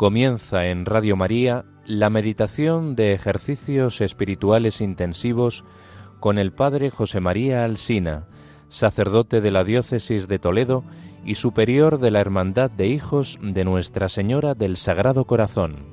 Comienza en Radio María la meditación de ejercicios espirituales intensivos con el Padre José María Alsina, sacerdote de la Diócesis de Toledo y superior de la Hermandad de Hijos de Nuestra Señora del Sagrado Corazón.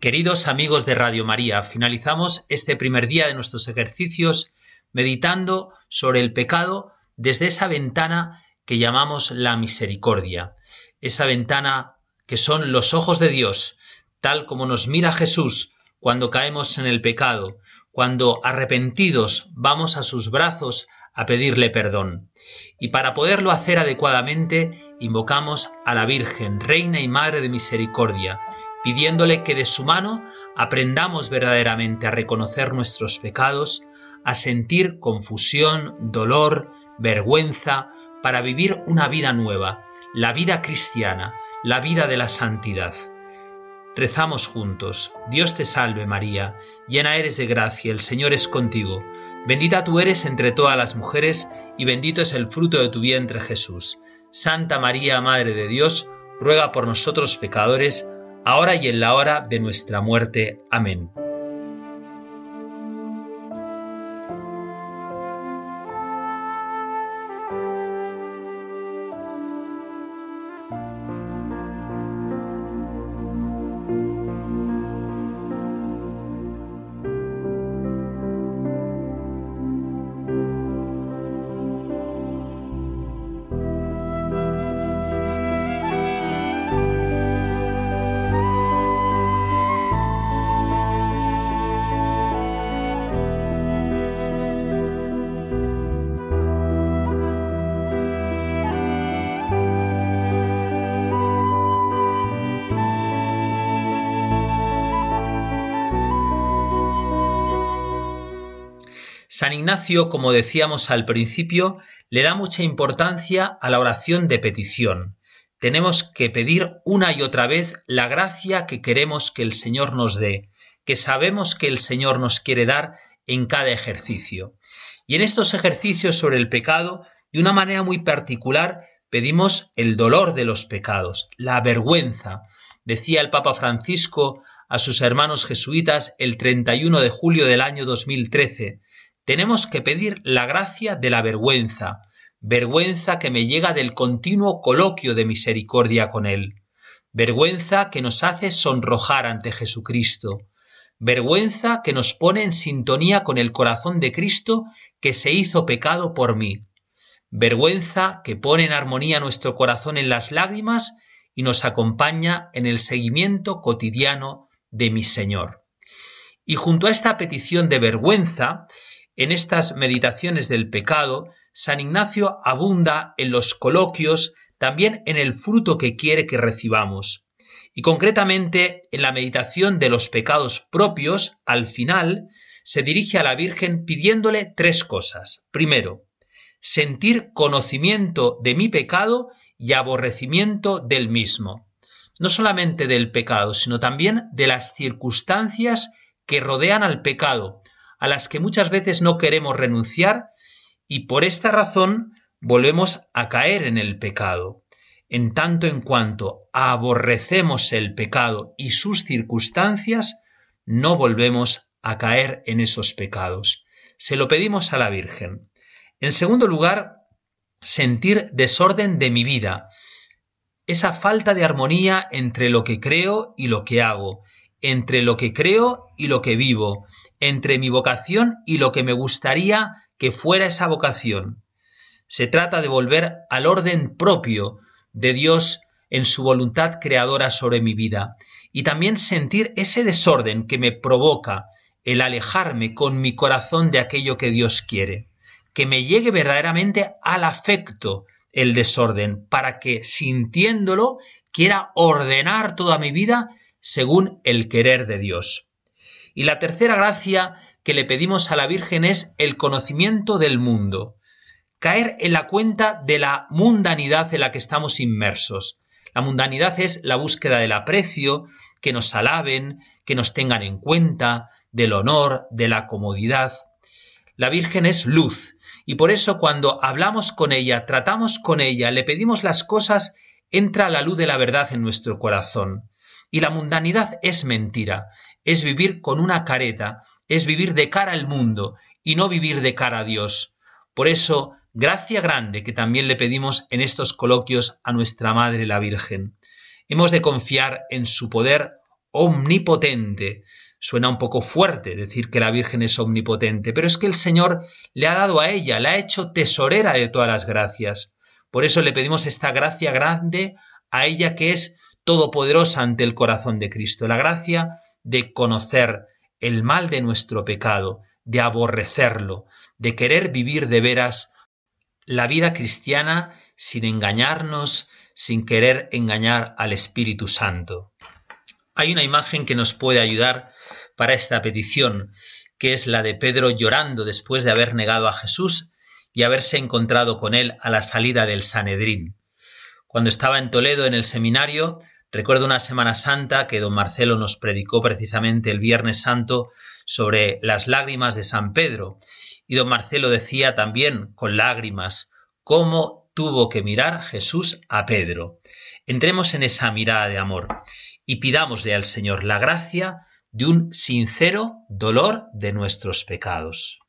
Queridos amigos de Radio María, finalizamos este primer día de nuestros ejercicios meditando sobre el pecado desde esa ventana que llamamos la misericordia, esa ventana que son los ojos de Dios, tal como nos mira Jesús cuando caemos en el pecado, cuando arrepentidos vamos a sus brazos a pedirle perdón. Y para poderlo hacer adecuadamente, invocamos a la Virgen, Reina y Madre de Misericordia, pidiéndole que de su mano aprendamos verdaderamente a reconocer nuestros pecados, a sentir confusión, dolor, vergüenza para vivir una vida nueva, la vida cristiana, la vida de la santidad. Rezamos juntos. Dios te salve María, llena eres de gracia, el Señor es contigo. Bendita tú eres entre todas las mujeres, y bendito es el fruto de tu vientre Jesús. Santa María, Madre de Dios, ruega por nosotros pecadores, ahora y en la hora de nuestra muerte. Amén. San Ignacio, como decíamos al principio, le da mucha importancia a la oración de petición. Tenemos que pedir una y otra vez la gracia que queremos que el Señor nos dé, que sabemos que el Señor nos quiere dar en cada ejercicio. Y en estos ejercicios sobre el pecado, de una manera muy particular, pedimos el dolor de los pecados, la vergüenza. Decía el Papa Francisco a sus hermanos jesuitas el 31 de julio del año 2013, tenemos que pedir la gracia de la vergüenza, vergüenza que me llega del continuo coloquio de misericordia con Él, vergüenza que nos hace sonrojar ante Jesucristo, vergüenza que nos pone en sintonía con el corazón de Cristo que se hizo pecado por mí, vergüenza que pone en armonía nuestro corazón en las lágrimas y nos acompaña en el seguimiento cotidiano de mi Señor. Y junto a esta petición de vergüenza, en estas meditaciones del pecado, San Ignacio abunda en los coloquios, también en el fruto que quiere que recibamos. Y concretamente en la meditación de los pecados propios, al final, se dirige a la Virgen pidiéndole tres cosas. Primero, sentir conocimiento de mi pecado y aborrecimiento del mismo. No solamente del pecado, sino también de las circunstancias que rodean al pecado, a las que muchas veces no queremos renunciar y por esta razón volvemos a caer en el pecado. En tanto en cuanto aborrecemos el pecado y sus circunstancias, no volvemos a caer en esos pecados. Se lo pedimos a la Virgen. En segundo lugar, sentir desorden de mi vida, esa falta de armonía entre lo que creo y lo que hago, entre lo que creo y lo que vivo, entre mi vocación y lo que me gustaría que fuera esa vocación. Se trata de volver al orden propio de Dios en su voluntad creadora sobre mi vida y también sentir ese desorden que me provoca el alejarme con mi corazón de aquello que Dios quiere, que me llegue verdaderamente al afecto el desorden, para que sintiéndolo quiera ordenar toda mi vida según el querer de Dios. Y la tercera gracia que le pedimos a la Virgen es el conocimiento del mundo, caer en la cuenta de la mundanidad en la que estamos inmersos. La mundanidad es la búsqueda del aprecio, que nos alaben, que nos tengan en cuenta, del honor, de la comodidad. La Virgen es luz y por eso cuando hablamos con ella, tratamos con ella, le pedimos las cosas, entra la luz de la verdad en nuestro corazón. Y la mundanidad es mentira, es vivir con una careta, es vivir de cara al mundo y no vivir de cara a Dios. Por eso, gracia grande que también le pedimos en estos coloquios a nuestra Madre la Virgen. Hemos de confiar en su poder omnipotente. Suena un poco fuerte decir que la Virgen es omnipotente, pero es que el Señor le ha dado a ella, la ha hecho tesorera de todas las gracias. Por eso le pedimos esta gracia grande a ella que es todopoderosa ante el corazón de Cristo, la gracia de conocer el mal de nuestro pecado, de aborrecerlo, de querer vivir de veras la vida cristiana sin engañarnos, sin querer engañar al Espíritu Santo. Hay una imagen que nos puede ayudar para esta petición, que es la de Pedro llorando después de haber negado a Jesús y haberse encontrado con él a la salida del Sanedrín. Cuando estaba en Toledo en el seminario, recuerdo una Semana Santa que don Marcelo nos predicó precisamente el Viernes Santo sobre las lágrimas de San Pedro. Y don Marcelo decía también con lágrimas cómo tuvo que mirar Jesús a Pedro. Entremos en esa mirada de amor y pidámosle al Señor la gracia de un sincero dolor de nuestros pecados.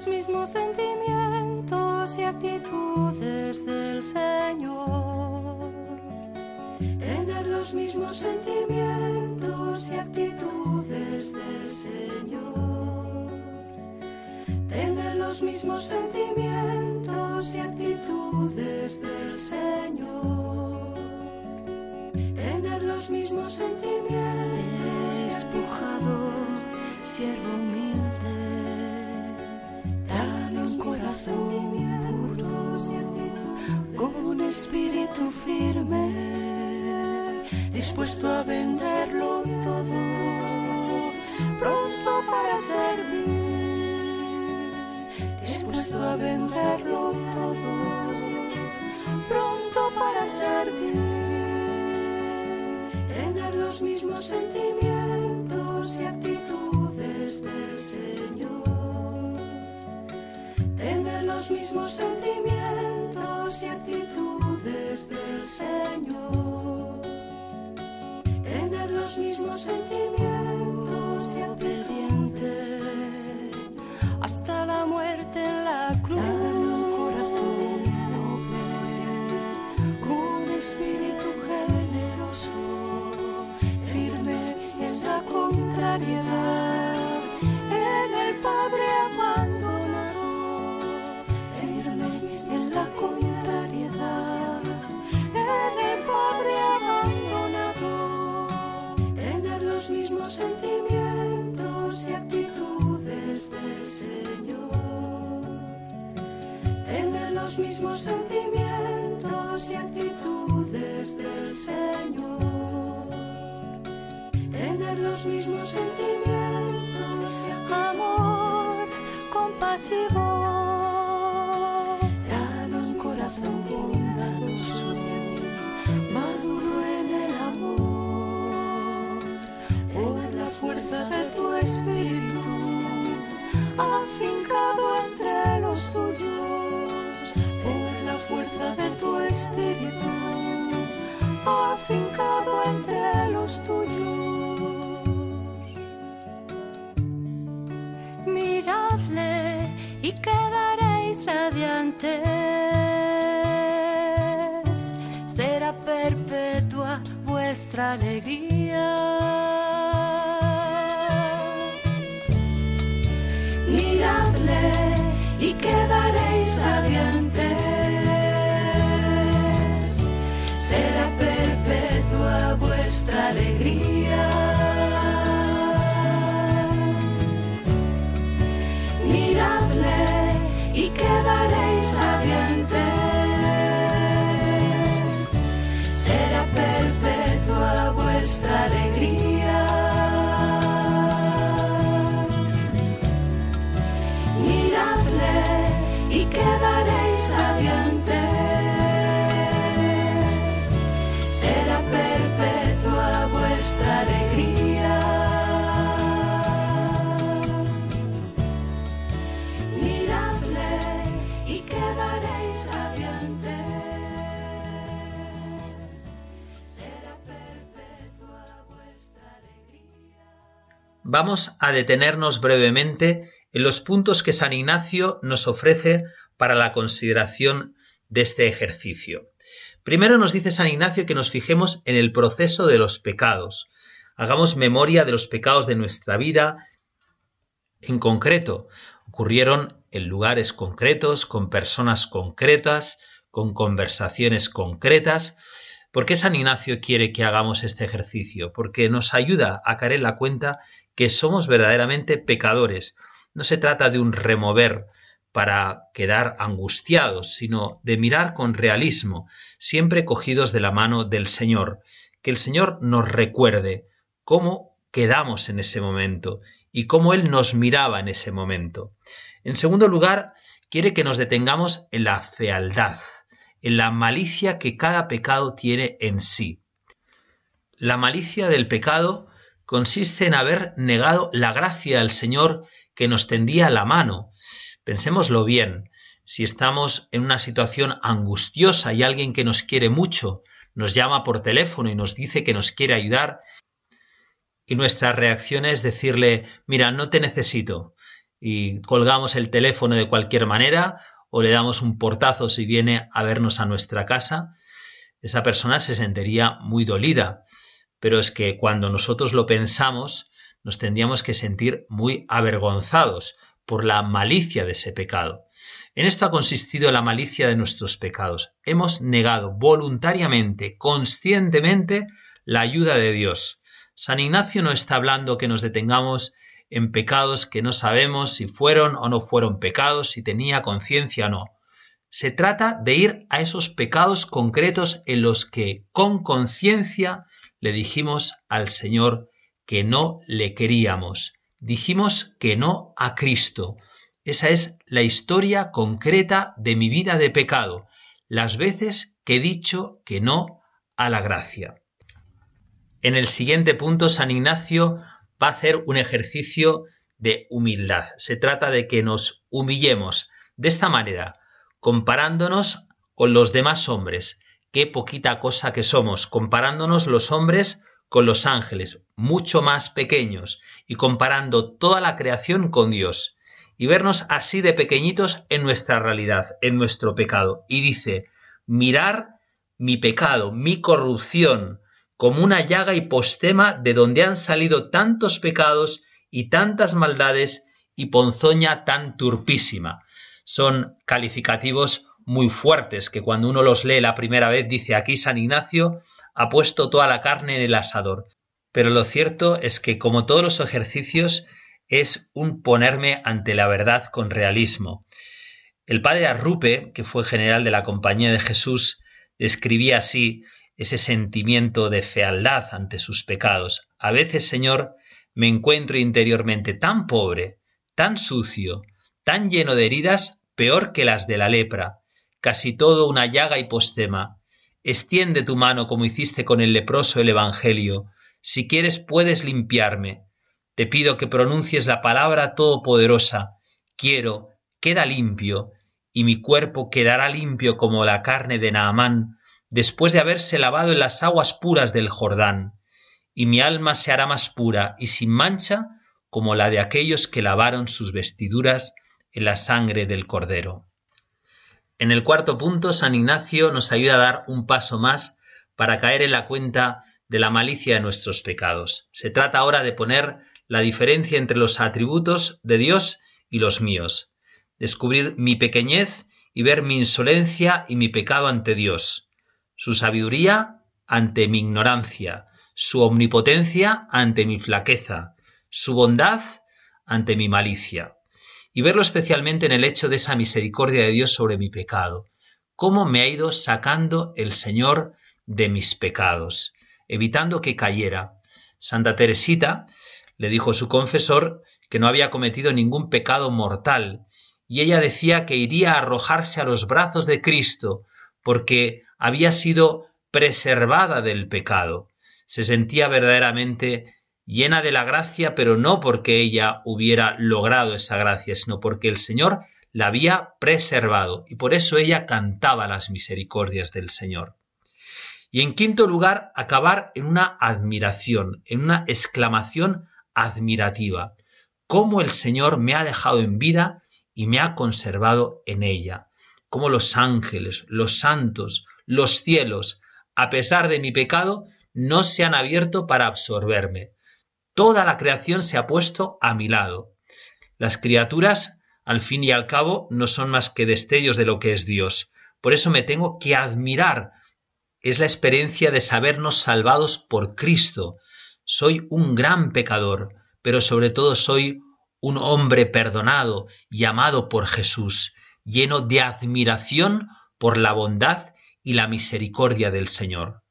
Los mismos sentimientos y actitudes del Señor. Tener los mismos sentimientos y actitudes del Señor. Tener los mismos sentimientos y actitudes del Señor tener los mismos sentimientos. Despojados, siervo un espíritu firme, dispuesto a venderlo todo, pronto para servir, dispuesto a venderlo todo, pronto para servir los mismos sentimientos y actitudes del Señor. Tener los mismos sentimientos y actitudes del Señor. Tener los mismos sentimientos y obedientes hasta la muerte en la cruz. Tener los mismos sentimientos y actitudes del Señor tener los mismos sentimientos, amor compasivo. Afincado entre los tuyos. y quedaréis radiantes. Será perpetua vuestra alegría. Vamos a detenernos brevemente en los puntos que San Ignacio nos ofrece para la consideración de este ejercicio. Primero nos dice San Ignacio que nos fijemos en el proceso de los pecados. Hagamos memoria de los pecados de nuestra vida en concreto. Ocurrieron en lugares concretos, con personas concretas, con conversaciones concretas. ¿Por qué San Ignacio quiere que hagamos este ejercicio? Porque nos ayuda a caer en la cuenta que somos verdaderamente pecadores. No se trata de un remover para quedar angustiados, sino de mirar con realismo, siempre cogidos de la mano del Señor, que el Señor nos recuerde cómo quedamos en ese momento y cómo Él nos miraba en ese momento. En segundo lugar, quiere que nos detengamos en la fealdad, en la malicia que cada pecado tiene en sí. La malicia del pecado consiste en haber negado la gracia al Señor que nos tendía la mano. Pensémoslo bien, si estamos en una situación angustiosa y alguien que nos quiere mucho nos llama por teléfono y nos dice que nos quiere ayudar, y nuestra reacción es decirle, mira, no te necesito, y colgamos el teléfono de cualquier manera o le damos un portazo si viene a vernos a nuestra casa, esa persona se sentiría muy dolida. Pero es que cuando nosotros lo pensamos, nos tendríamos que sentir muy avergonzados por la malicia de ese pecado. En esto ha consistido la malicia de nuestros pecados. Hemos negado voluntariamente, conscientemente, la ayuda de Dios. San Ignacio no está hablando que nos detengamos en pecados que no sabemos si fueron o no fueron pecados, si tenía conciencia o no. Se trata de ir a esos pecados concretos en los que con conciencia le dijimos al Señor que no le queríamos. Dijimos que no a Cristo. Esa es la historia concreta de mi vida de pecado, las veces que he dicho que no a la gracia. En el siguiente punto, San Ignacio va a hacer un ejercicio de humildad. Se trata de que nos humillemos de esta manera, comparándonos con los demás hombres. Qué poquita cosa que somos, comparándonos los hombres con los ángeles, mucho más pequeños, y comparando toda la creación con Dios, y vernos así de pequeñitos en nuestra realidad, en nuestro pecado. Y dice, mirar mi pecado, mi corrupción, como una llaga y postema de donde han salido tantos pecados y tantas maldades y ponzoña tan turpísima. Son calificativos muy fuertes que cuando uno los lee la primera vez dice aquí San Ignacio ha puesto toda la carne en el asador. Pero lo cierto es que como todos los ejercicios es un ponerme ante la verdad con realismo. El padre Arrupe, que fue general de la Compañía de Jesús, describía así ese sentimiento de fealdad ante sus pecados. A veces, Señor, me encuentro interiormente tan pobre, tan sucio, tan lleno de heridas, peor que las de la lepra, casi todo una llaga y postema. Extiende tu mano como hiciste con el leproso el Evangelio. Si quieres puedes limpiarme. Te pido que pronuncies la palabra todopoderosa. Quiero, queda limpio, y mi cuerpo quedará limpio como la carne de Naamán, después de haberse lavado en las aguas puras del Jordán, y mi alma se hará más pura y sin mancha como la de aquellos que lavaron sus vestiduras en la sangre del Cordero. En el cuarto punto, San Ignacio nos ayuda a dar un paso más para caer en la cuenta de la malicia de nuestros pecados. Se trata ahora de poner la diferencia entre los atributos de Dios y los míos, descubrir mi pequeñez y ver mi insolencia y mi pecado ante Dios, su sabiduría ante mi ignorancia, su omnipotencia ante mi flaqueza, su bondad ante mi malicia, y verlo especialmente en el hecho de esa misericordia de Dios sobre mi pecado, cómo me ha ido sacando el Señor de mis pecados, evitando que cayera. Santa Teresita le dijo a su confesor que no había cometido ningún pecado mortal, y ella decía que iría a arrojarse a los brazos de Cristo, porque había sido preservada del pecado. Se sentía verdaderamente llena de la gracia, pero no porque ella hubiera logrado esa gracia, sino porque el Señor la había preservado y por eso ella cantaba las misericordias del Señor. Y en quinto lugar, acabar en una admiración, en una exclamación admirativa. Cómo el Señor me ha dejado en vida y me ha conservado en ella. Cómo los ángeles, los santos, los cielos, a pesar de mi pecado, no se han abierto para absorberme. Toda la creación se ha puesto a mi lado. Las criaturas, al fin y al cabo, no son más que destellos de lo que es Dios. Por eso me tengo que admirar. Es la experiencia de sabernos salvados por Cristo. Soy un gran pecador, pero sobre todo soy un hombre perdonado y amado por Jesús, lleno de admiración por la bondad y la misericordia del Señor.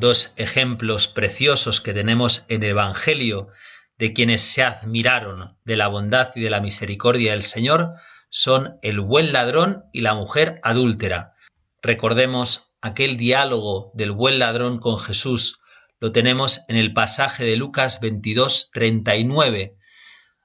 Dos ejemplos preciosos que tenemos en el Evangelio de quienes se admiraron de la bondad y de la misericordia del Señor son el buen ladrón y la mujer adúltera. Recordemos aquel diálogo del buen ladrón con Jesús, lo tenemos en el pasaje de Lucas 22, 39.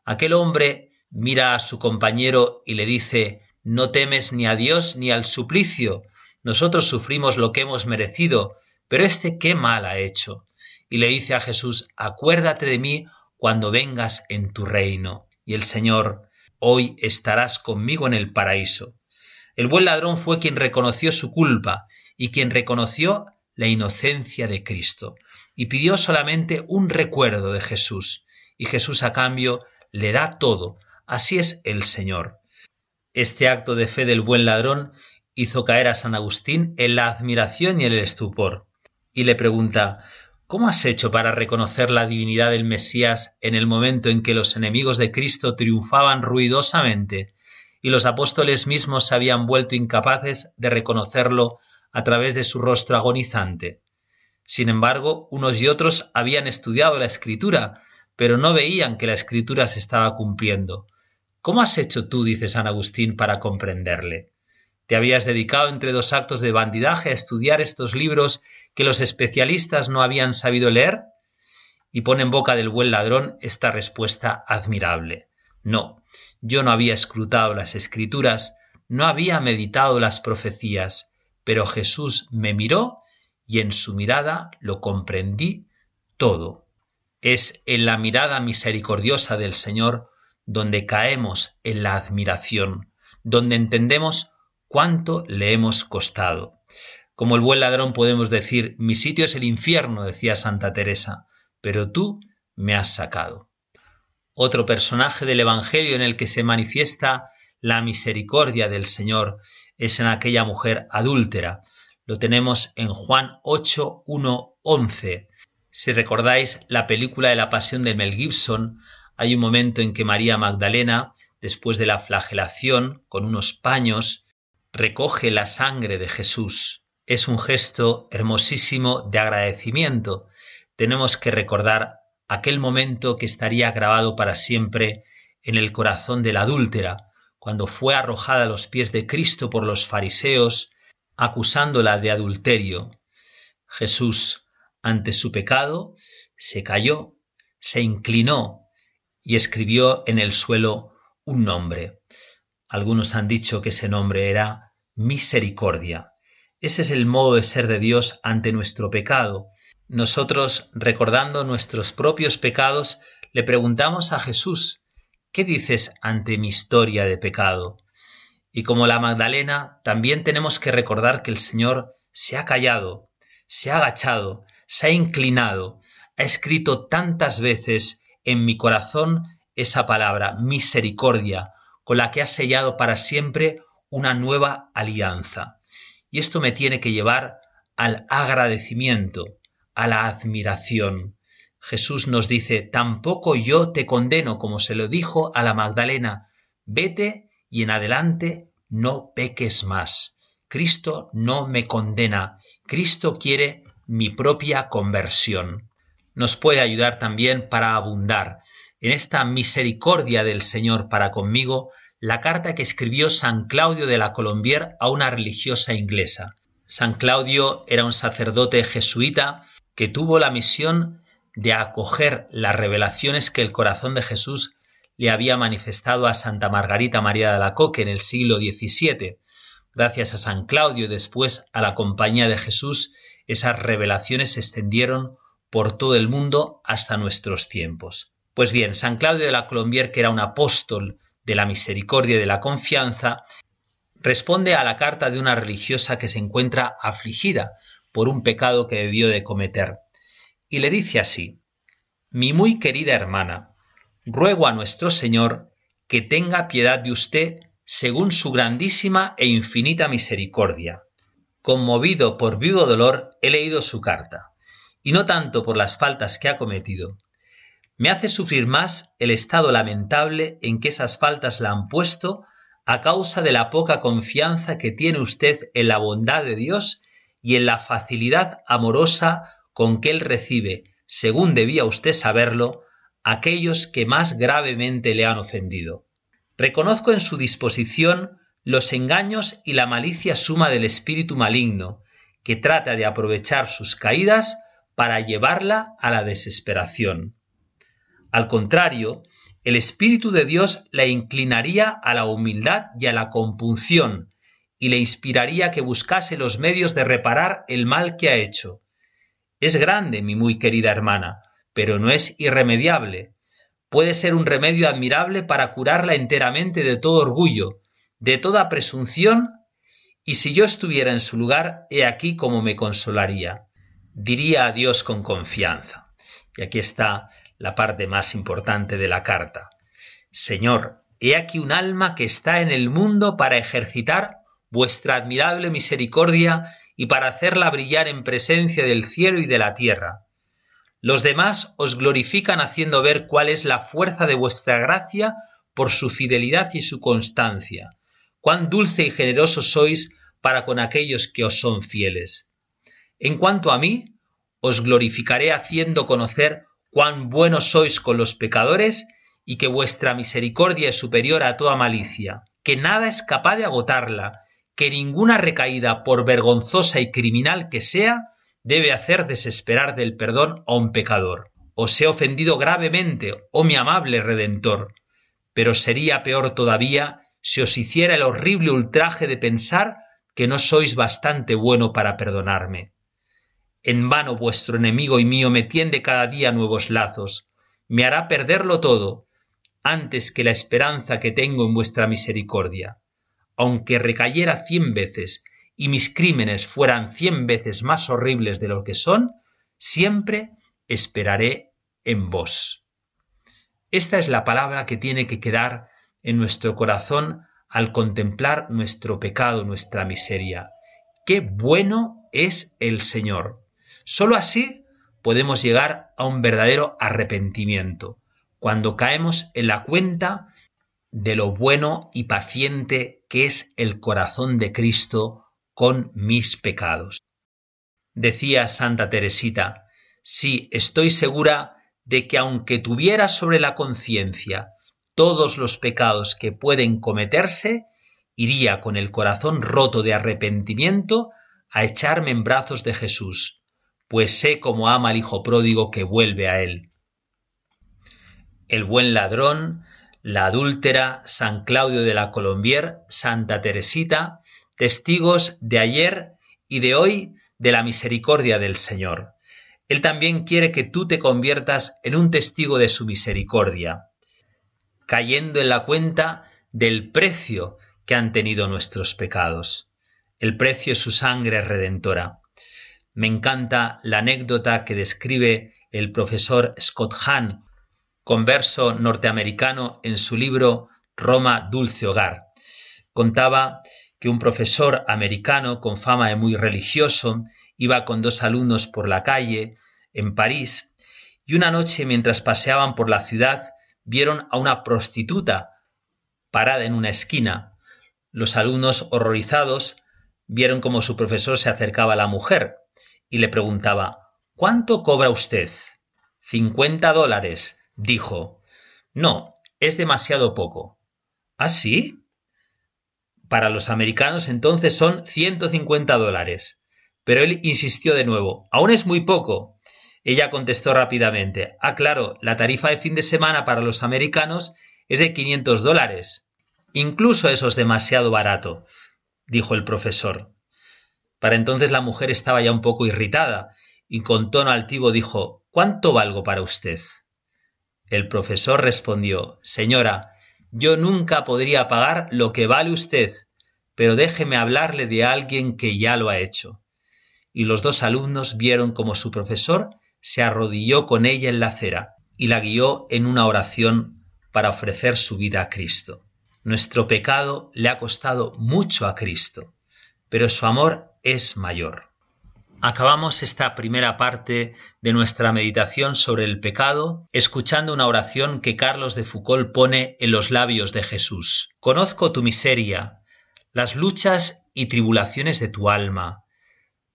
Aquel hombre mira a su compañero y le dice, no temes ni a Dios ni al suplicio, nosotros sufrimos lo que hemos merecido, pero este qué mal ha hecho. Y le dice a Jesús, acuérdate de mí cuando vengas en tu reino. Y el Señor, hoy estarás conmigo en el paraíso. El buen ladrón fue quien reconoció su culpa y quien reconoció la inocencia de Cristo y pidió solamente un recuerdo de Jesús. Y Jesús a cambio le da todo. Así es el Señor. Este acto de fe del buen ladrón hizo caer a San Agustín en la admiración y el estupor y le pregunta ¿Cómo has hecho para reconocer la divinidad del Mesías en el momento en que los enemigos de Cristo triunfaban ruidosamente y los apóstoles mismos se habían vuelto incapaces de reconocerlo a través de su rostro agonizante? Sin embargo, unos y otros habían estudiado la escritura, pero no veían que la escritura se estaba cumpliendo. ¿Cómo has hecho tú, dice San Agustín, para comprenderle? ¿Te habías dedicado entre dos actos de bandidaje a estudiar estos libros que los especialistas no habían sabido leer? Y pone en boca del buen ladrón esta respuesta admirable. No, yo no había escrutado las escrituras, no había meditado las profecías, pero Jesús me miró y en su mirada lo comprendí todo. Es en la mirada misericordiosa del Señor donde caemos en la admiración, donde entendemos cuánto le hemos costado. Como el buen ladrón podemos decir, mi sitio es el infierno, decía Santa Teresa, pero tú me has sacado. Otro personaje del Evangelio en el que se manifiesta la misericordia del Señor es en aquella mujer adúltera. Lo tenemos en Juan 8, 1, 11. Si recordáis la película de la Pasión de Mel Gibson, hay un momento en que María Magdalena, después de la flagelación, con unos paños, recoge la sangre de Jesús es un gesto hermosísimo de agradecimiento. Tenemos que recordar aquel momento que estaría grabado para siempre en el corazón de la adúltera, cuando fue arrojada a los pies de Cristo por los fariseos, acusándola de adulterio. Jesús, ante su pecado, se cayó, se inclinó y escribió en el suelo un nombre. Algunos han dicho que ese nombre era misericordia. Ese es el modo de ser de Dios ante nuestro pecado. Nosotros, recordando nuestros propios pecados, le preguntamos a Jesús, ¿qué dices ante mi historia de pecado? Y como la Magdalena, también tenemos que recordar que el Señor se ha callado, se ha agachado, se ha inclinado, ha escrito tantas veces en mi corazón esa palabra, misericordia, con la que ha sellado para siempre una nueva alianza. Y esto me tiene que llevar al agradecimiento, a la admiración. Jesús nos dice, tampoco yo te condeno, como se lo dijo a la Magdalena, vete y en adelante no peques más. Cristo no me condena, Cristo quiere mi propia conversión. Nos puede ayudar también para abundar en esta misericordia del Señor para conmigo la carta que escribió San Claudio de la Colombier a una religiosa inglesa. San Claudio era un sacerdote jesuita que tuvo la misión de acoger las revelaciones que el corazón de Jesús le había manifestado a Santa Margarita María de Alacoque en el siglo XVII. Gracias a San Claudio y después a la Compañía de Jesús, esas revelaciones se extendieron por todo el mundo hasta nuestros tiempos. Pues bien, San Claudio de la Colombier, que era un apóstol de la misericordia y de la confianza, responde a la carta de una religiosa que se encuentra afligida por un pecado que debió de cometer. Y le dice así, Mi muy querida hermana, ruego a nuestro Señor que tenga piedad de usted según su grandísima e infinita misericordia. Conmovido por vivo dolor, he leído su carta, y no tanto por las faltas que ha cometido. Me hace sufrir más el estado lamentable en que esas faltas la han puesto a causa de la poca confianza que tiene usted en la bondad de Dios y en la facilidad amorosa con que Él recibe, según debía usted saberlo, aquellos que más gravemente le han ofendido. Reconozco en su disposición los engaños y la malicia suma del espíritu maligno, que trata de aprovechar sus caídas para llevarla a la desesperación. Al contrario, el Espíritu de Dios la inclinaría a la humildad y a la compunción, y le inspiraría que buscase los medios de reparar el mal que ha hecho. Es grande, mi muy querida hermana, pero no es irremediable. Puede ser un remedio admirable para curarla enteramente de todo orgullo, de toda presunción, y si yo estuviera en su lugar, he aquí cómo me consolaría. Diría a Dios con confianza. Y aquí está la parte más importante de la carta. Señor, he aquí un alma que está en el mundo para ejercitar vuestra admirable misericordia y para hacerla brillar en presencia del cielo y de la tierra. Los demás os glorifican haciendo ver cuál es la fuerza de vuestra gracia por su fidelidad y su constancia. Cuán dulce y generoso sois para con aquellos que os son fieles. En cuanto a mí, os glorificaré haciendo conocer cuán buenos sois con los pecadores y que vuestra misericordia es superior a toda malicia, que nada es capaz de agotarla que ninguna recaída, por vergonzosa y criminal que sea, debe hacer desesperar del perdón a un pecador. Os he ofendido gravemente, oh mi amable Redentor, pero sería peor todavía si os hiciera el horrible ultraje de pensar que no sois bastante bueno para perdonarme. En vano vuestro enemigo y mío me tiende cada día nuevos lazos, me hará perderlo todo, antes que la esperanza que tengo en vuestra misericordia aunque recayera cien veces y mis crímenes fueran cien veces más horribles de lo que son, siempre esperaré en vos. Esta es la palabra que tiene que quedar en nuestro corazón al contemplar nuestro pecado, nuestra miseria. Qué bueno es el Señor. Solo así podemos llegar a un verdadero arrepentimiento, cuando caemos en la cuenta de lo bueno y paciente que es el corazón de Cristo con mis pecados. Decía Santa Teresita, sí, estoy segura de que aunque tuviera sobre la conciencia todos los pecados que pueden cometerse, iría con el corazón roto de arrepentimiento a echarme en brazos de Jesús, pues sé cómo ama al Hijo pródigo que vuelve a él. el buen ladrón, la adúltera, San Claudio de la Colombier, Santa Teresita, testigos de ayer y de hoy de la misericordia del Señor. Él también quiere que tú te conviertas en un testigo de su misericordia, cayendo en la cuenta del precio que han tenido nuestros pecados. El precio es su sangre redentora. Me encanta la anécdota que describe el profesor Scott Hahn, converso norteamericano, en su libro Roma Dulce Hogar. Contaba que un profesor americano con fama de muy religioso iba con dos alumnos por la calle en París y una noche mientras paseaban por la ciudad vieron a una prostituta parada en una esquina. Los alumnos horrorizados vieron cómo su profesor se acercaba a la mujer y le preguntaba ¿Cuánto cobra usted? Cincuenta dólares, dijo. No, es demasiado poco. ¿Ah, sí? Para los americanos entonces son ciento cincuenta dólares. Pero él insistió de nuevo. Aún es muy poco. Ella contestó rápidamente. Ah, claro, la tarifa de fin de semana para los americanos es de quinientos dólares. Incluso eso es demasiado barato, dijo el profesor. Para entonces la mujer estaba ya un poco irritada y con tono altivo dijo ¿Cuánto valgo para usted? El profesor respondió Señora, yo nunca podría pagar lo que vale usted, pero déjeme hablarle de alguien que ya lo ha hecho. Y los dos alumnos vieron como su profesor se arrodilló con ella en la acera y la guió en una oración para ofrecer su vida a Cristo. Nuestro pecado le ha costado mucho a Cristo, pero su amor es mayor. Acabamos esta primera parte de nuestra meditación sobre el pecado escuchando una oración que Carlos de Foucault pone en los labios de Jesús. Conozco tu miseria, las luchas y tribulaciones de tu alma,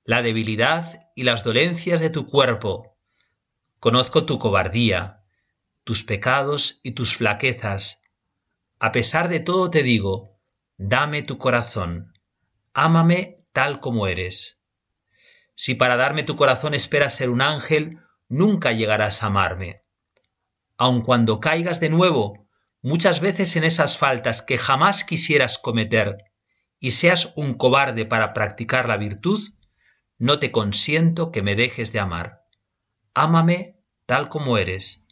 la debilidad y las dolencias de tu cuerpo. Conozco tu cobardía, tus pecados y tus flaquezas. A pesar de todo te digo, dame tu corazón, ámame tal como eres. Si para darme tu corazón esperas ser un ángel, nunca llegarás a amarme. Aun cuando caigas de nuevo, muchas veces en esas faltas que jamás quisieras cometer, y seas un cobarde para practicar la virtud, no te consiento que me dejes de amar. Ámame tal como eres.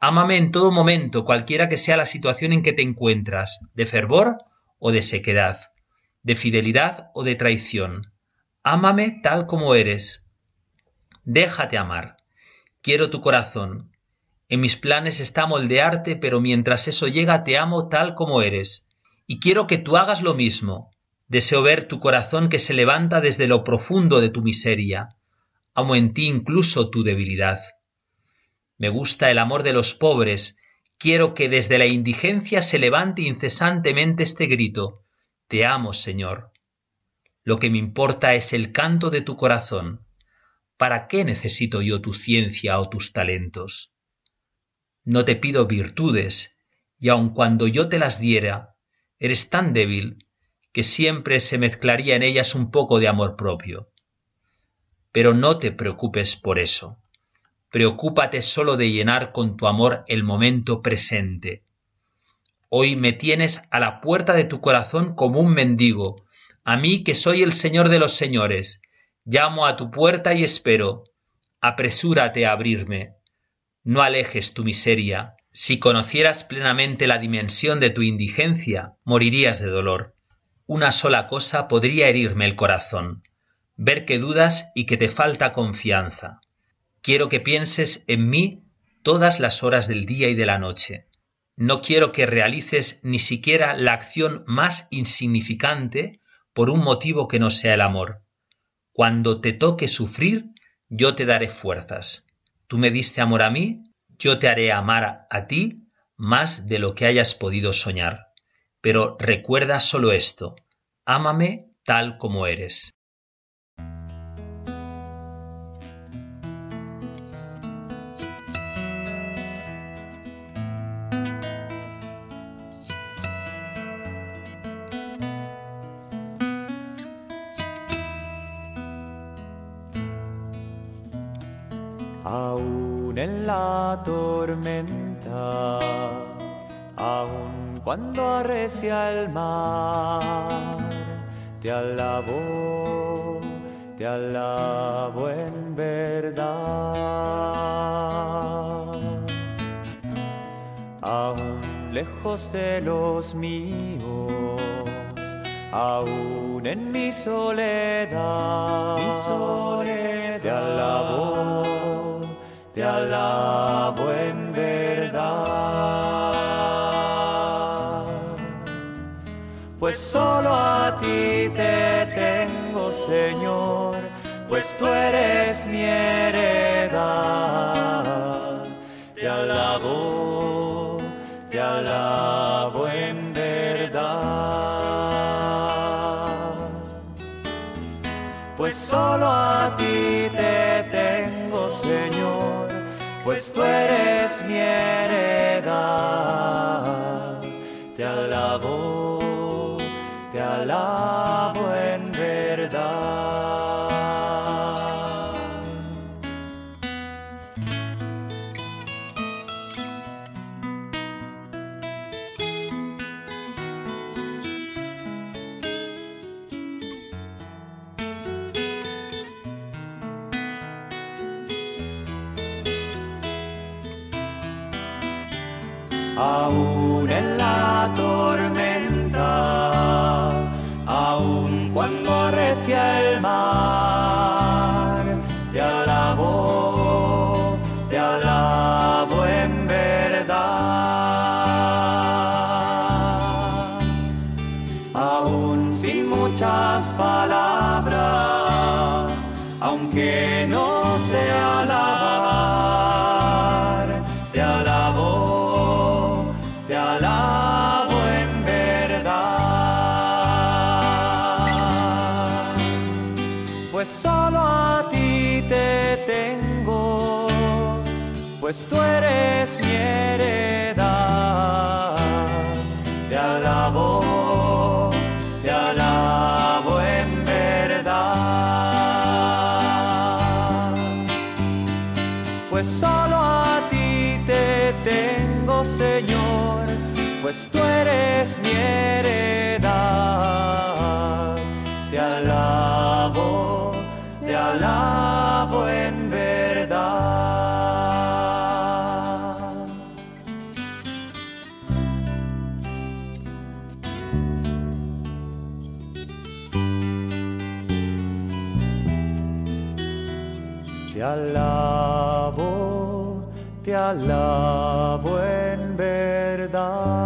Ámame en todo momento, cualquiera que sea la situación en que te encuentras, de fervor o de sequedad de fidelidad o de traición. Ámame tal como eres. Déjate amar. Quiero tu corazón. En mis planes está moldearte, pero mientras eso llega te amo tal como eres. Y quiero que tú hagas lo mismo. Deseo ver tu corazón que se levanta desde lo profundo de tu miseria. Amo en ti incluso tu debilidad. Me gusta el amor de los pobres. Quiero que desde la indigencia se levante incesantemente este grito. Te amo, Señor. Lo que me importa es el canto de tu corazón. ¿Para qué necesito yo tu ciencia o tus talentos? No te pido virtudes, y aun cuando yo te las diera, eres tan débil que siempre se mezclaría en ellas un poco de amor propio. Pero no te preocupes por eso. Preocúpate solo de llenar con tu amor el momento presente, Hoy me tienes a la puerta de tu corazón como un mendigo, a mí que soy el Señor de los señores. Llamo a tu puerta y espero. Apresúrate a abrirme. No alejes tu miseria. Si conocieras plenamente la dimensión de tu indigencia, morirías de dolor. Una sola cosa podría herirme el corazón, ver que dudas y que te falta confianza. Quiero que pienses en mí todas las horas del día y de la noche no quiero que realices ni siquiera la acción más insignificante por un motivo que no sea el amor. Cuando te toque sufrir, yo te daré fuerzas. Tú me diste amor a mí, yo te haré amar a ti más de lo que hayas podido soñar. Pero recuerda solo esto, ámame tal como eres. Cuando arrecia el mar, te alabo, te alabo en verdad. Aún lejos de los míos, aún en mi soledad, mi soledad te alabo, te alabo en Pues solo a ti te tengo, Señor, pues tú eres mi heredad. Te alabo, te alabo en verdad. Pues solo a ti te tengo, Señor, pues tú eres mi heredad. Aún alabo, verdad.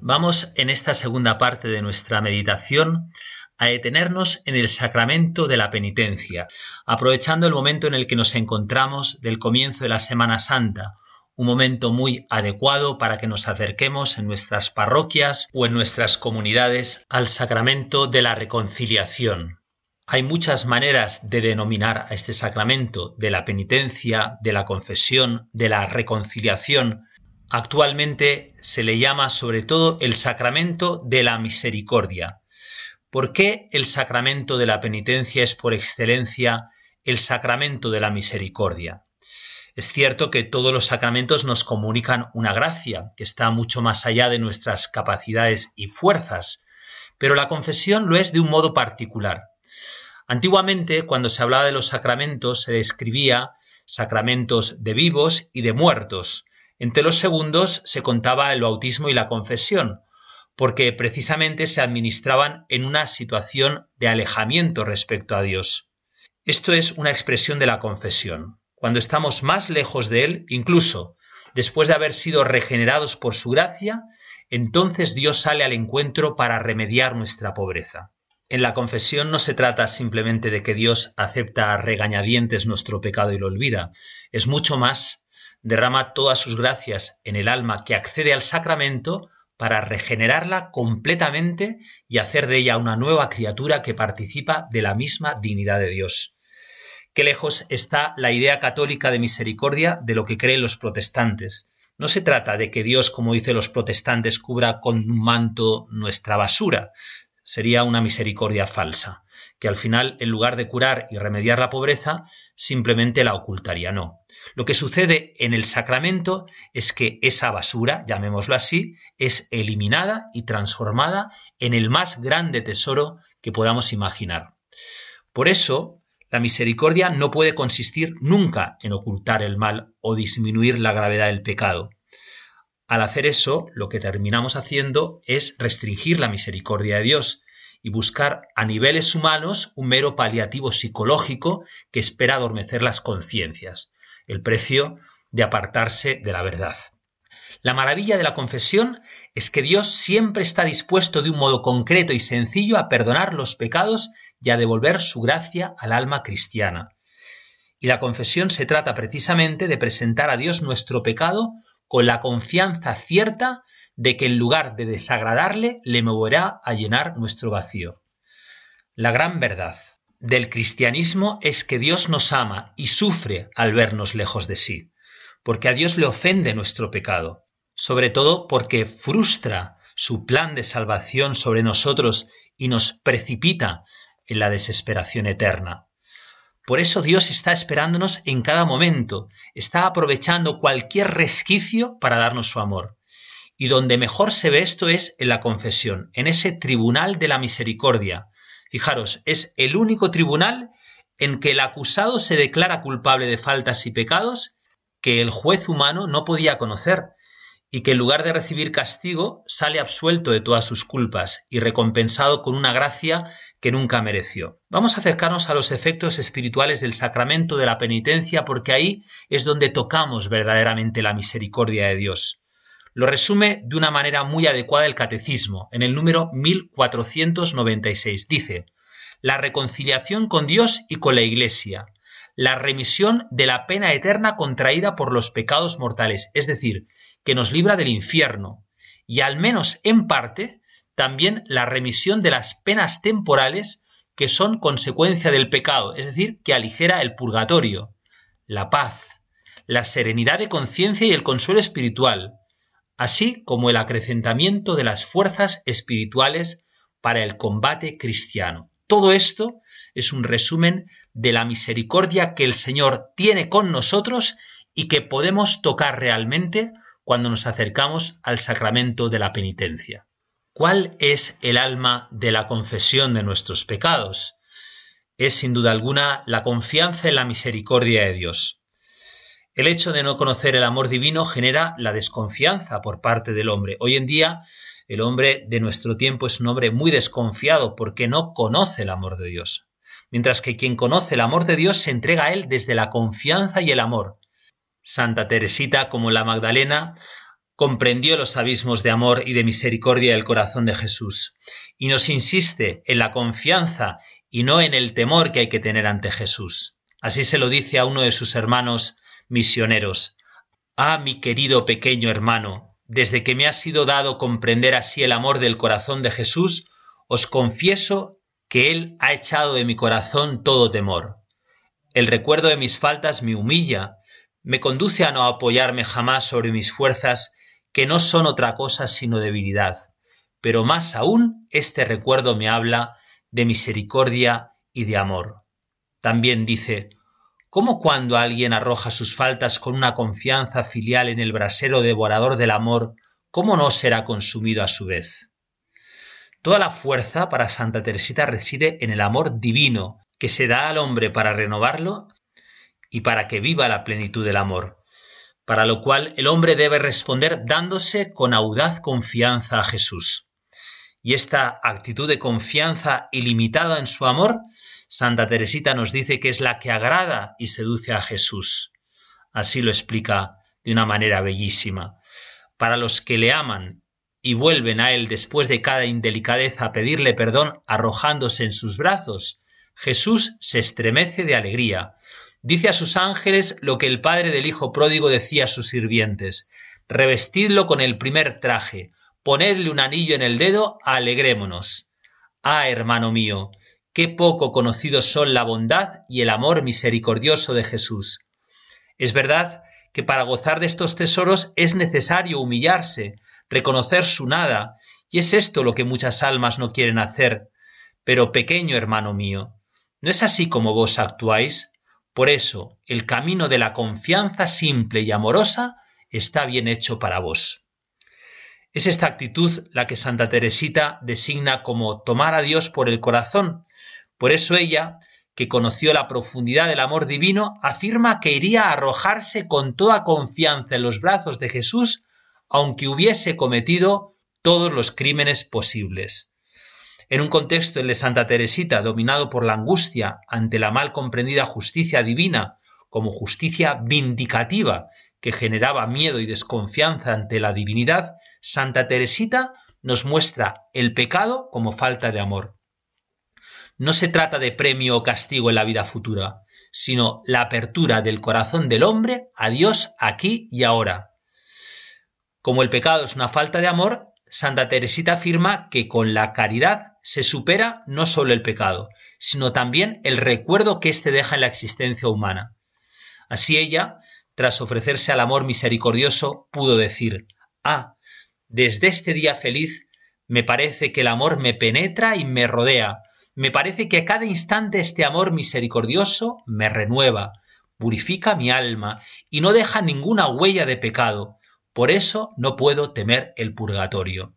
Vamos en esta segunda parte de nuestra meditación a detenernos en el sacramento de la penitencia, aprovechando el momento en el que nos encontramos del comienzo de la Semana Santa, un momento muy adecuado para que nos acerquemos en nuestras parroquias o en nuestras comunidades al sacramento de la reconciliación. Hay muchas maneras de denominar a este sacramento de la penitencia, de la confesión, de la reconciliación. Actualmente se le llama sobre todo el sacramento de la misericordia. ¿Por qué el sacramento de la penitencia es por excelencia el sacramento de la misericordia? Es cierto que todos los sacramentos nos comunican una gracia que está mucho más allá de nuestras capacidades y fuerzas, pero la confesión lo es de un modo particular. Antiguamente, cuando se hablaba de los sacramentos, se describía sacramentos de vivos y de muertos. Entre los segundos se contaba el bautismo y la confesión, porque precisamente se administraban en una situación de alejamiento respecto a Dios. Esto es una expresión de la confesión. Cuando estamos más lejos de Él, incluso después de haber sido regenerados por su gracia, entonces Dios sale al encuentro para remediar nuestra pobreza. En la confesión no se trata simplemente de que Dios acepta a regañadientes nuestro pecado y lo olvida, es mucho más, derrama todas sus gracias en el alma que accede al sacramento para regenerarla completamente y hacer de ella una nueva criatura que participa de la misma dignidad de Dios. Qué lejos está la idea católica de misericordia de lo que creen los protestantes. No se trata de que Dios, como dicen los protestantes, cubra con un manto nuestra basura. Sería una misericordia falsa. que al final, en lugar de curar y remediar la pobreza, simplemente la ocultaría. No. Lo que sucede en el sacramento es que esa basura, llamémoslo así, es eliminada y transformada en el más grande tesoro que podamos imaginar. Por eso, la misericordia no puede consistir nunca en ocultar el mal o disminuir la gravedad del pecado. Al hacer eso, lo que terminamos haciendo es restringir la misericordia de Dios y buscar a niveles humanos un mero paliativo psicológico que espera adormecer las conciencias, el precio de apartarse de la verdad. La maravilla de la confesión es que Dios siempre está dispuesto de un modo concreto y sencillo a perdonar los pecados y a devolver su gracia al alma cristiana. Y la confesión se trata precisamente de presentar a Dios nuestro pecado con la confianza cierta de que en lugar de desagradarle le moverá a llenar nuestro vacío. La gran verdad del cristianismo es que Dios nos ama y sufre al vernos lejos de sí, porque a Dios le ofende nuestro pecado, sobre todo porque frustra su plan de salvación sobre nosotros y nos precipita en la desesperación eterna. Por eso Dios está esperándonos en cada momento, está aprovechando cualquier resquicio para darnos su amor. Y donde mejor se ve esto es en la confesión, en ese tribunal de la misericordia. Fijaros, es el único tribunal en que el acusado se declara culpable de faltas y pecados que el juez humano no podía conocer, y que en lugar de recibir castigo sale absuelto de todas sus culpas y recompensado con una gracia que nunca mereció. Vamos a acercarnos a los efectos espirituales del sacramento de la penitencia porque ahí es donde tocamos verdaderamente la misericordia de Dios. Lo resume de una manera muy adecuada el Catecismo, en el número 1496. Dice, la reconciliación con Dios y con la Iglesia, la remisión de la pena eterna contraída por los pecados mortales, es decir, que nos libra del infierno, y al menos en parte también la remisión de las penas temporales que son consecuencia del pecado, es decir, que aligera el purgatorio, la paz, la serenidad de conciencia y el consuelo espiritual, así como el acrecentamiento de las fuerzas espirituales para el combate cristiano. Todo esto es un resumen de la misericordia que el Señor tiene con nosotros y que podemos tocar realmente cuando nos acercamos al sacramento de la penitencia. ¿Cuál es el alma de la confesión de nuestros pecados? Es sin duda alguna la confianza en la misericordia de Dios. El hecho de no conocer el amor divino genera la desconfianza por parte del hombre. Hoy en día el hombre de nuestro tiempo es un hombre muy desconfiado porque no conoce el amor de Dios. Mientras que quien conoce el amor de Dios se entrega a él desde la confianza y el amor. Santa Teresita, como la Magdalena, comprendió los abismos de amor y de misericordia del corazón de Jesús y nos insiste en la confianza y no en el temor que hay que tener ante Jesús. Así se lo dice a uno de sus hermanos misioneros. Ah, mi querido pequeño hermano, desde que me ha sido dado comprender así el amor del corazón de Jesús, os confieso que Él ha echado de mi corazón todo temor. El recuerdo de mis faltas me humilla me conduce a no apoyarme jamás sobre mis fuerzas, que no son otra cosa sino debilidad. Pero más aún este recuerdo me habla de misericordia y de amor. También dice, ¿cómo cuando alguien arroja sus faltas con una confianza filial en el brasero devorador del amor, cómo no será consumido a su vez? Toda la fuerza para Santa Teresita reside en el amor divino que se da al hombre para renovarlo y para que viva la plenitud del amor, para lo cual el hombre debe responder dándose con audaz confianza a Jesús. Y esta actitud de confianza ilimitada en su amor, Santa Teresita nos dice que es la que agrada y seduce a Jesús. Así lo explica de una manera bellísima. Para los que le aman y vuelven a él después de cada indelicadeza a pedirle perdón arrojándose en sus brazos, Jesús se estremece de alegría, Dice a sus ángeles lo que el padre del hijo pródigo decía a sus sirvientes, revestidlo con el primer traje, ponedle un anillo en el dedo, alegrémonos. Ah, hermano mío, qué poco conocidos son la bondad y el amor misericordioso de Jesús. Es verdad que para gozar de estos tesoros es necesario humillarse, reconocer su nada, y es esto lo que muchas almas no quieren hacer, Pero pequeño hermano mío, ¿no es así como vos actuáis? Por eso, el camino de la confianza simple y amorosa está bien hecho para vos. Es esta actitud la que Santa Teresita designa como tomar a Dios por el corazón. Por eso ella, que conoció la profundidad del amor divino, afirma que iría a arrojarse con toda confianza en los brazos de Jesús, aunque hubiese cometido todos los crímenes posibles. En un contexto el de Santa Teresita dominado por la angustia ante la mal comprendida justicia divina como justicia vindicativa que generaba miedo y desconfianza ante la divinidad, Santa Teresita nos muestra el pecado como falta de amor. No se trata de premio o castigo en la vida futura, sino la apertura del corazón del hombre a Dios aquí y ahora. Como el pecado es una falta de amor, Santa Teresita afirma que con la caridad se supera no solo el pecado, sino también el recuerdo que éste deja en la existencia humana. Así ella, tras ofrecerse al amor misericordioso, pudo decir, Ah, desde este día feliz me parece que el amor me penetra y me rodea, me parece que a cada instante este amor misericordioso me renueva, purifica mi alma y no deja ninguna huella de pecado, por eso no puedo temer el purgatorio.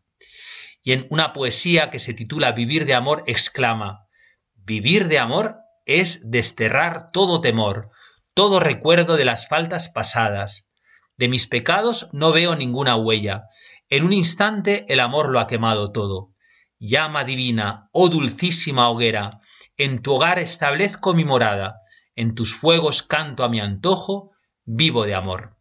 Y en una poesía que se titula Vivir de amor exclama, Vivir de amor es desterrar todo temor, todo recuerdo de las faltas pasadas. De mis pecados no veo ninguna huella, en un instante el amor lo ha quemado todo. Llama divina, oh dulcísima hoguera, en tu hogar establezco mi morada, en tus fuegos canto a mi antojo, vivo de amor.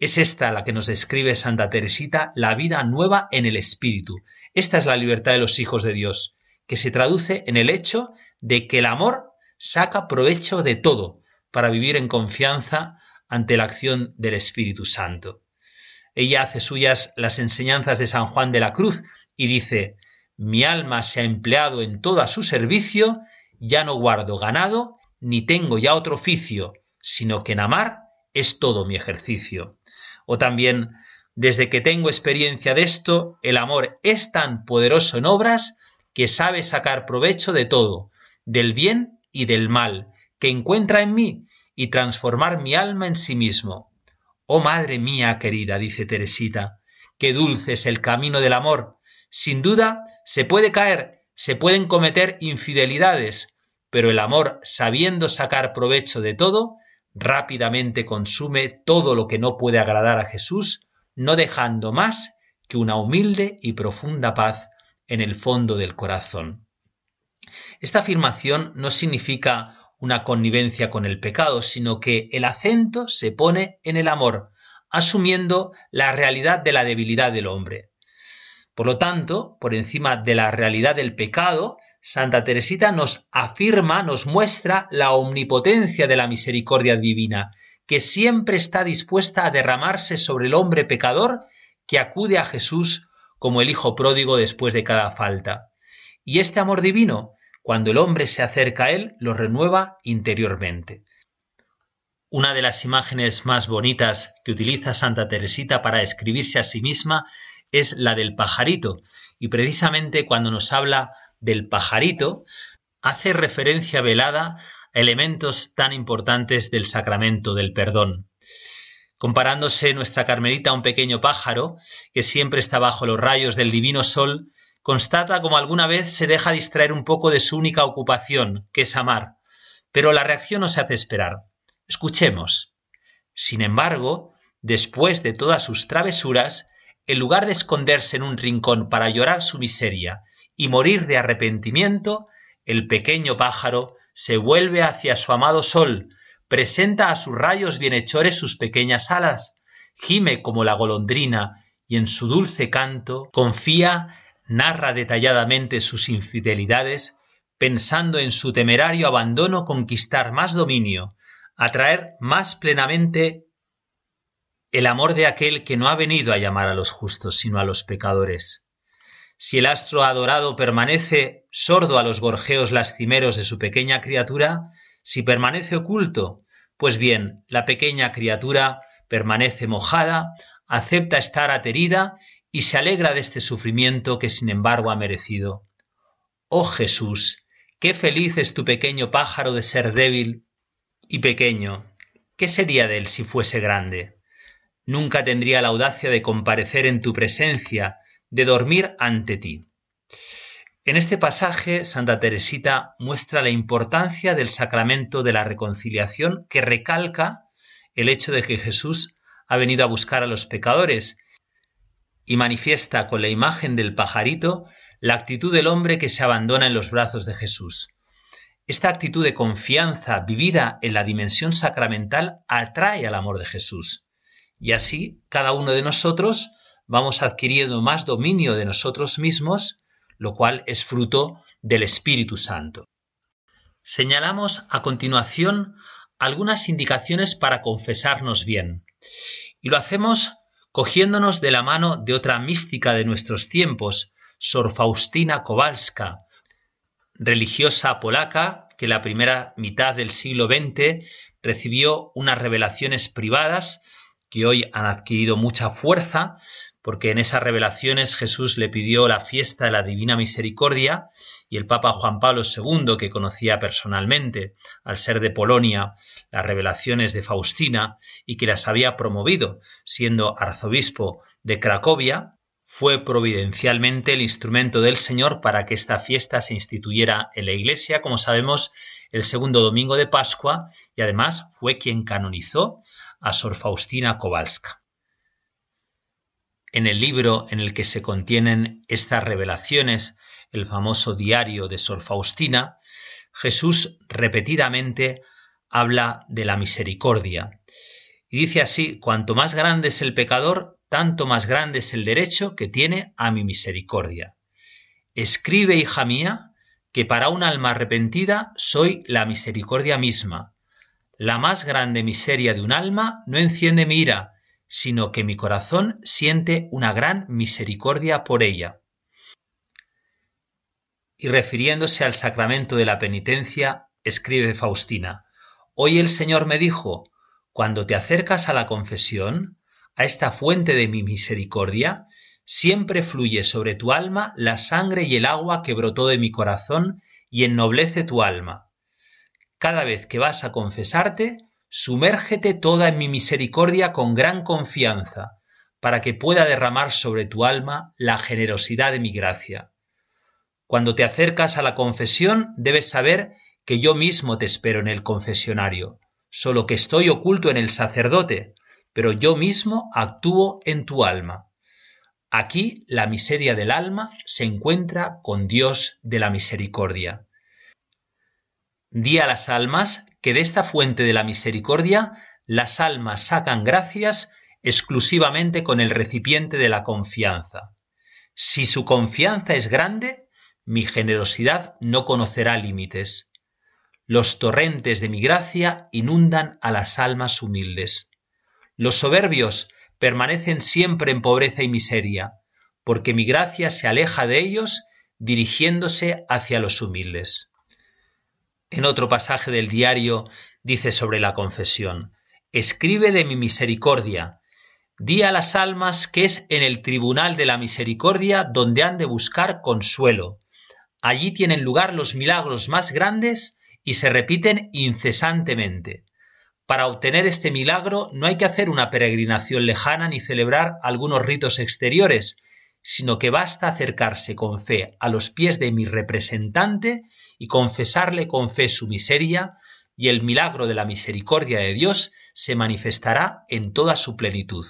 Es esta la que nos describe Santa Teresita, la vida nueva en el Espíritu. Esta es la libertad de los hijos de Dios, que se traduce en el hecho de que el amor saca provecho de todo para vivir en confianza ante la acción del Espíritu Santo. Ella hace suyas las enseñanzas de San Juan de la Cruz y dice, mi alma se ha empleado en todo a su servicio, ya no guardo ganado, ni tengo ya otro oficio, sino que en amar es todo mi ejercicio. O también, desde que tengo experiencia de esto, el amor es tan poderoso en obras que sabe sacar provecho de todo, del bien y del mal, que encuentra en mí y transformar mi alma en sí mismo. Oh madre mía querida, dice Teresita, qué dulce es el camino del amor. Sin duda, se puede caer, se pueden cometer infidelidades, pero el amor, sabiendo sacar provecho de todo, rápidamente consume todo lo que no puede agradar a Jesús, no dejando más que una humilde y profunda paz en el fondo del corazón. Esta afirmación no significa una connivencia con el pecado, sino que el acento se pone en el amor, asumiendo la realidad de la debilidad del hombre. Por lo tanto, por encima de la realidad del pecado, Santa Teresita nos afirma, nos muestra la omnipotencia de la misericordia divina, que siempre está dispuesta a derramarse sobre el hombre pecador que acude a Jesús como el Hijo pródigo después de cada falta. Y este amor divino cuando el hombre se acerca a él, lo renueva interiormente. Una de las imágenes más bonitas que utiliza Santa Teresita para describirse a sí misma es la del pajarito, y precisamente cuando nos habla del pajarito, hace referencia velada a elementos tan importantes del sacramento del perdón. Comparándose nuestra Carmelita a un pequeño pájaro que siempre está bajo los rayos del divino sol, constata como alguna vez se deja distraer un poco de su única ocupación, que es amar, pero la reacción no se hace esperar. Escuchemos. Sin embargo, después de todas sus travesuras, en lugar de esconderse en un rincón para llorar su miseria y morir de arrepentimiento, el pequeño pájaro se vuelve hacia su amado sol, presenta a sus rayos bienhechores sus pequeñas alas, gime como la golondrina y en su dulce canto confía narra detalladamente sus infidelidades, pensando en su temerario abandono conquistar más dominio, atraer más plenamente el amor de aquel que no ha venido a llamar a los justos, sino a los pecadores. Si el astro adorado permanece sordo a los gorjeos lastimeros de su pequeña criatura, si permanece oculto, pues bien, la pequeña criatura permanece mojada, acepta estar aterida y se alegra de este sufrimiento que sin embargo ha merecido. Oh Jesús, qué feliz es tu pequeño pájaro de ser débil y pequeño. ¿Qué sería de él si fuese grande? Nunca tendría la audacia de comparecer en tu presencia, de dormir ante ti. En este pasaje, Santa Teresita muestra la importancia del sacramento de la reconciliación que recalca el hecho de que Jesús ha venido a buscar a los pecadores y manifiesta con la imagen del pajarito la actitud del hombre que se abandona en los brazos de Jesús. Esta actitud de confianza vivida en la dimensión sacramental atrae al amor de Jesús. Y así cada uno de nosotros vamos adquiriendo más dominio de nosotros mismos lo cual es fruto del Espíritu Santo. Señalamos a continuación algunas indicaciones para confesarnos bien, y lo hacemos cogiéndonos de la mano de otra mística de nuestros tiempos, Sor Faustina Kowalska, religiosa polaca que la primera mitad del siglo XX recibió unas revelaciones privadas que hoy han adquirido mucha fuerza, porque en esas revelaciones Jesús le pidió la fiesta de la Divina Misericordia y el Papa Juan Pablo II, que conocía personalmente, al ser de Polonia, las revelaciones de Faustina y que las había promovido, siendo arzobispo de Cracovia, fue providencialmente el instrumento del Señor para que esta fiesta se instituyera en la Iglesia, como sabemos, el segundo domingo de Pascua, y además fue quien canonizó a Sor Faustina Kowalska. En el libro en el que se contienen estas revelaciones, el famoso diario de Sor Faustina, Jesús repetidamente habla de la misericordia. Y dice así, cuanto más grande es el pecador, tanto más grande es el derecho que tiene a mi misericordia. Escribe, hija mía, que para un alma arrepentida soy la misericordia misma. La más grande miseria de un alma no enciende mi ira, sino que mi corazón siente una gran misericordia por ella. Y refiriéndose al sacramento de la penitencia, escribe Faustina, Hoy el Señor me dijo, cuando te acercas a la confesión, a esta fuente de mi misericordia, siempre fluye sobre tu alma la sangre y el agua que brotó de mi corazón y ennoblece tu alma. Cada vez que vas a confesarte, Sumérgete toda en mi misericordia con gran confianza, para que pueda derramar sobre tu alma la generosidad de mi gracia. Cuando te acercas a la confesión, debes saber que yo mismo te espero en el confesionario, solo que estoy oculto en el sacerdote, pero yo mismo actúo en tu alma. Aquí la miseria del alma se encuentra con Dios de la misericordia. Di a las almas que de esta fuente de la misericordia las almas sacan gracias exclusivamente con el recipiente de la confianza. Si su confianza es grande, mi generosidad no conocerá límites. Los torrentes de mi gracia inundan a las almas humildes. Los soberbios permanecen siempre en pobreza y miseria, porque mi gracia se aleja de ellos dirigiéndose hacia los humildes. En otro pasaje del diario dice sobre la confesión, Escribe de mi misericordia, di a las almas que es en el tribunal de la misericordia donde han de buscar consuelo. Allí tienen lugar los milagros más grandes y se repiten incesantemente. Para obtener este milagro no hay que hacer una peregrinación lejana ni celebrar algunos ritos exteriores, sino que basta acercarse con fe a los pies de mi representante y confesarle con fe su miseria, y el milagro de la misericordia de Dios se manifestará en toda su plenitud.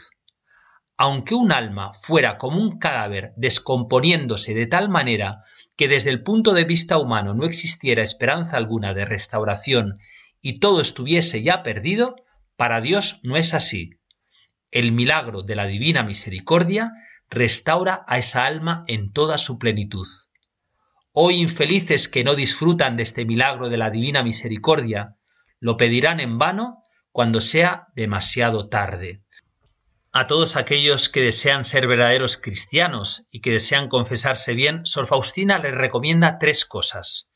Aunque un alma fuera como un cadáver descomponiéndose de tal manera que desde el punto de vista humano no existiera esperanza alguna de restauración y todo estuviese ya perdido, para Dios no es así. El milagro de la divina misericordia restaura a esa alma en toda su plenitud. Hoy infelices que no disfrutan de este milagro de la divina misericordia, lo pedirán en vano cuando sea demasiado tarde. A todos aquellos que desean ser verdaderos cristianos y que desean confesarse bien, Sor Faustina les recomienda tres cosas.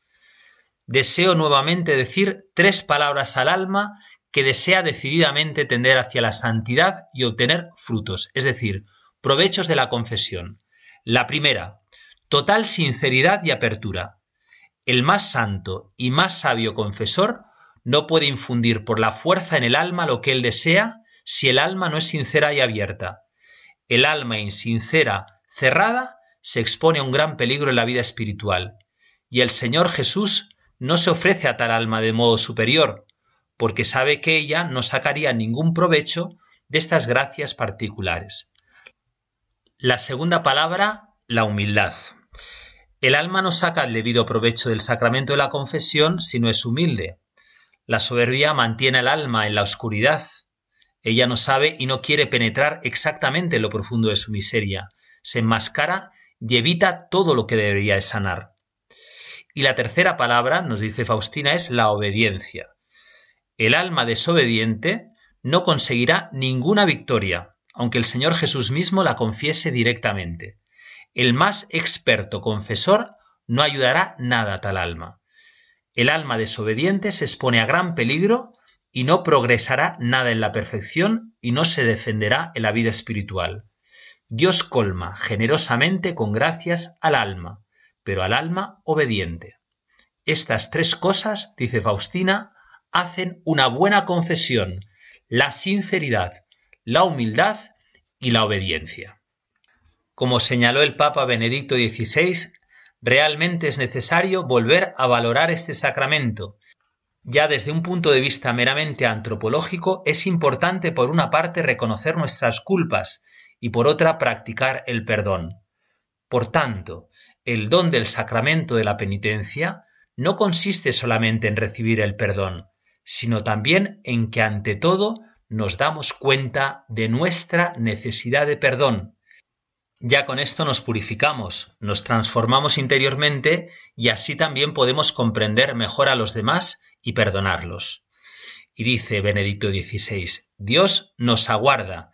Deseo nuevamente decir tres palabras al alma que desea decididamente tender hacia la santidad y obtener frutos, es decir, provechos de la confesión. La primera, Total sinceridad y apertura. El más santo y más sabio confesor no puede infundir por la fuerza en el alma lo que él desea si el alma no es sincera y abierta. El alma insincera, cerrada, se expone a un gran peligro en la vida espiritual. Y el Señor Jesús no se ofrece a tal alma de modo superior, porque sabe que ella no sacaría ningún provecho de estas gracias particulares. La segunda palabra, la humildad. El alma no saca el debido provecho del sacramento de la confesión si no es humilde. La soberbia mantiene al alma en la oscuridad. Ella no sabe y no quiere penetrar exactamente en lo profundo de su miseria. Se enmascara y evita todo lo que debería sanar. Y la tercera palabra, nos dice Faustina, es la obediencia. El alma desobediente no conseguirá ninguna victoria, aunque el Señor Jesús mismo la confiese directamente. El más experto confesor no ayudará nada a tal alma. El alma desobediente se expone a gran peligro y no progresará nada en la perfección y no se defenderá en la vida espiritual. Dios colma generosamente con gracias al alma, pero al alma obediente. Estas tres cosas, dice Faustina, hacen una buena confesión, la sinceridad, la humildad y la obediencia. Como señaló el Papa Benedicto XVI, realmente es necesario volver a valorar este sacramento. Ya desde un punto de vista meramente antropológico, es importante por una parte reconocer nuestras culpas y por otra practicar el perdón. Por tanto, el don del sacramento de la penitencia no consiste solamente en recibir el perdón, sino también en que ante todo nos damos cuenta de nuestra necesidad de perdón. Ya con esto nos purificamos, nos transformamos interiormente y así también podemos comprender mejor a los demás y perdonarlos. Y dice Benedicto XVI, Dios nos aguarda.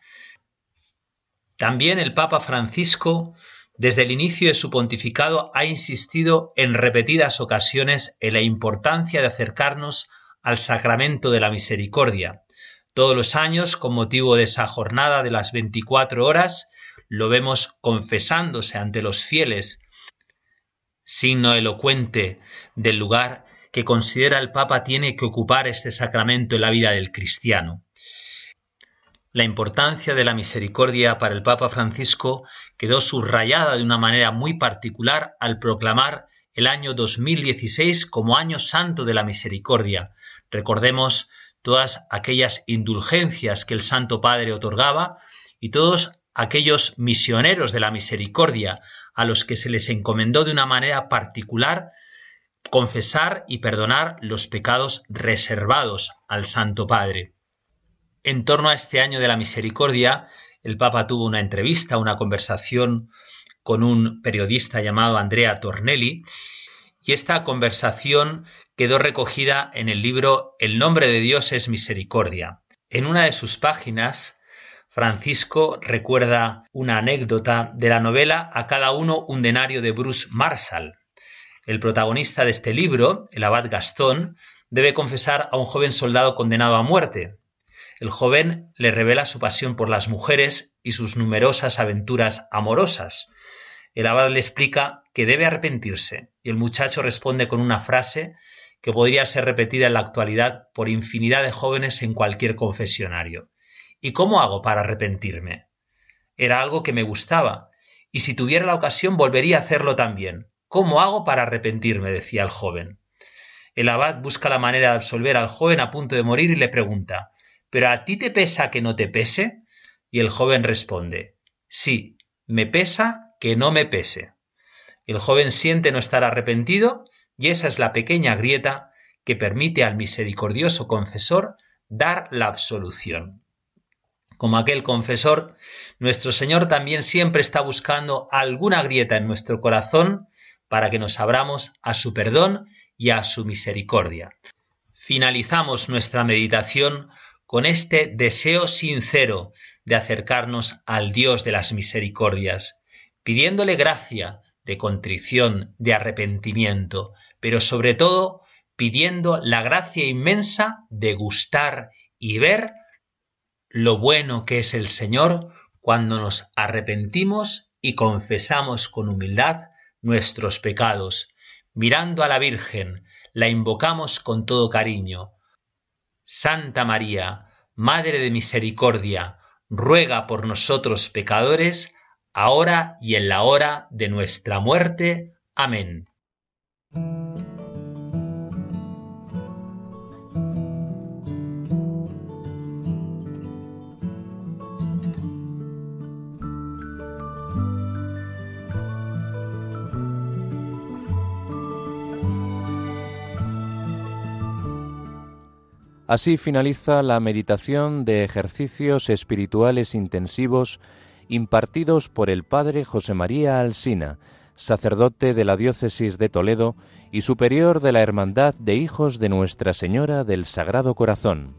También el Papa Francisco desde el inicio de su pontificado ha insistido en repetidas ocasiones en la importancia de acercarnos al sacramento de la misericordia. Todos los años, con motivo de esa jornada de las 24 horas, lo vemos confesándose ante los fieles, signo elocuente del lugar que considera el Papa tiene que ocupar este sacramento en la vida del cristiano. La importancia de la misericordia para el Papa Francisco quedó subrayada de una manera muy particular al proclamar el año 2016 como año santo de la misericordia. Recordemos todas aquellas indulgencias que el Santo Padre otorgaba y todos aquellos misioneros de la misericordia a los que se les encomendó de una manera particular confesar y perdonar los pecados reservados al Santo Padre. En torno a este año de la misericordia, el Papa tuvo una entrevista, una conversación con un periodista llamado Andrea Tornelli, y esta conversación quedó recogida en el libro El nombre de Dios es misericordia. En una de sus páginas, Francisco recuerda una anécdota de la novela A cada uno un denario de Bruce Marshall. El protagonista de este libro, el abad Gastón, debe confesar a un joven soldado condenado a muerte, el joven le revela su pasión por las mujeres y sus numerosas aventuras amorosas. El abad le explica que debe arrepentirse y el muchacho responde con una frase que podría ser repetida en la actualidad por infinidad de jóvenes en cualquier confesionario. ¿Y cómo hago para arrepentirme? Era algo que me gustaba, y si tuviera la ocasión volvería a hacerlo también. ¿Cómo hago para arrepentirme? decía el joven. El abad busca la manera de absolver al joven a punto de morir y le pregunta ¿Pero a ti te pesa que no te pese? Y el joven responde, sí, me pesa que no me pese. El joven siente no estar arrepentido y esa es la pequeña grieta que permite al misericordioso confesor dar la absolución. Como aquel confesor, nuestro Señor también siempre está buscando alguna grieta en nuestro corazón para que nos abramos a su perdón y a su misericordia. Finalizamos nuestra meditación con este deseo sincero de acercarnos al Dios de las misericordias, pidiéndole gracia de contrición, de arrepentimiento, pero sobre todo pidiendo la gracia inmensa de gustar y ver lo bueno que es el Señor cuando nos arrepentimos y confesamos con humildad nuestros pecados, mirando a la Virgen, la invocamos con todo cariño. Santa María, Madre de Misericordia, ruega por nosotros pecadores, ahora y en la hora de nuestra muerte. Amén. Así finaliza la meditación de ejercicios espirituales intensivos impartidos por el Padre José María Alsina, sacerdote de la Diócesis de Toledo y superior de la Hermandad de Hijos de Nuestra Señora del Sagrado Corazón.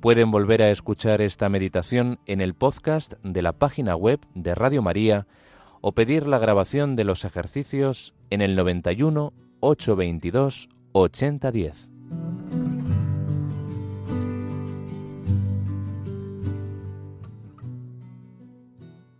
Pueden volver a escuchar esta meditación en el podcast de la página web de Radio María o pedir la grabación de los ejercicios en el 91 822 8010.